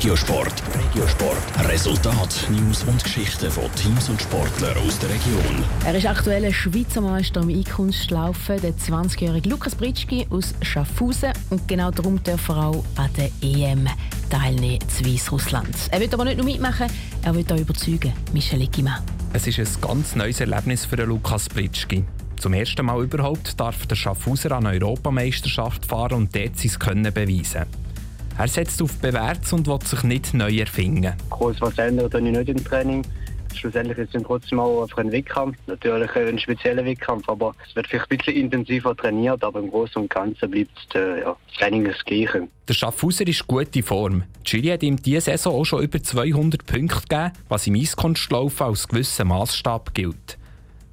Regiosport. Regiosport. Resultat, News und Geschichten von Teams und Sportlern aus der Region. Er ist aktueller Schweizer Meister im Einkunstlaufen, der 20-jährige Lukas Britschki aus Schaffhausen. Und genau darum darf er auch an der EM teilnehmen zu Weißrussland. Er wird aber nicht nur mitmachen, er wird auch überzeugen. Michel Ickimann. Es ist ein ganz neues Erlebnis für Lukas Britschki. Zum ersten Mal überhaupt darf der Schaffhauser an Europameisterschaft fahren und dort sein Können beweisen. Er setzt auf Bewährtes und will sich nicht neu erfinden. Groß was ändern ich nicht im Training. Schlussendlich ist es trotzdem auch einfach ein Wettkampf. Natürlich ein spezieller Wettkampf, aber es wird vielleicht ein bisschen intensiver trainiert, aber im Großen und Ganzen bleibt äh, ja, das Training das Gleiche. Der Schaffhauser ist gut in Form. Chili hat ihm diese Saison auch schon über 200 Punkte gegeben, was im Eiskunstlaufen als gewisser Maßstab gilt.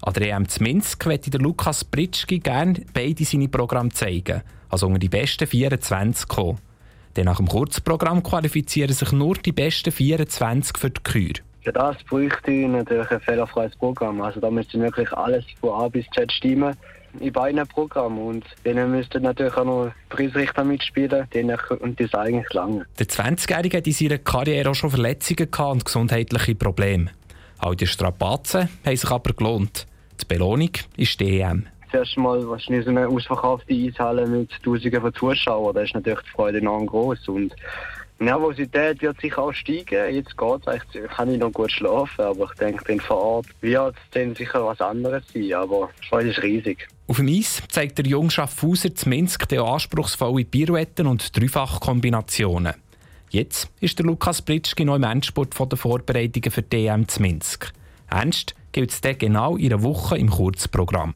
An der EM zu Minsk möchte der Lukas Britschki gerne beide seine Programme zeigen, also unter die besten 24 kommen. Denn nach dem Kurzprogramm qualifizieren sich nur die besten 24 für die Kür. Für das bräuchte ich natürlich ein fehlerfreies Programm. Also da müsste wirklich alles von A bis Z stimmen in beiden Programmen. Und denen müssten natürlich auch noch Preisrichter mitspielen, denen und das eigentlich lange. Der 20-Jährige hat in seiner Karriere auch schon Verletzungen und gesundheitliche Probleme. All die Strapazen haben sich aber gelohnt. Die Belohnung ist die EM. Erste Mal wahrscheinlich so eine ausverkaufte Eishalle mit Tausenden von Zuschauern. Da ist natürlich die Freude enorm groß. Und die Nervosität wird sicher auch steigen. Jetzt geht es kann ich noch gut schlafen, aber ich denke, dann vor Ort wird es dann sicher was anderes sein. Aber die Freude ist riesig. Auf dem Eis zeigt der junge Schaffhauser zu Minsk die anspruchsvolle Pirouetten und Dreifachkombinationen. Jetzt ist der Lukas Britschki noch im Endspurt von der Vorbereitungen für die EM zu Minsk. Ernst gilt es genau in einer Woche im Kurzprogramm.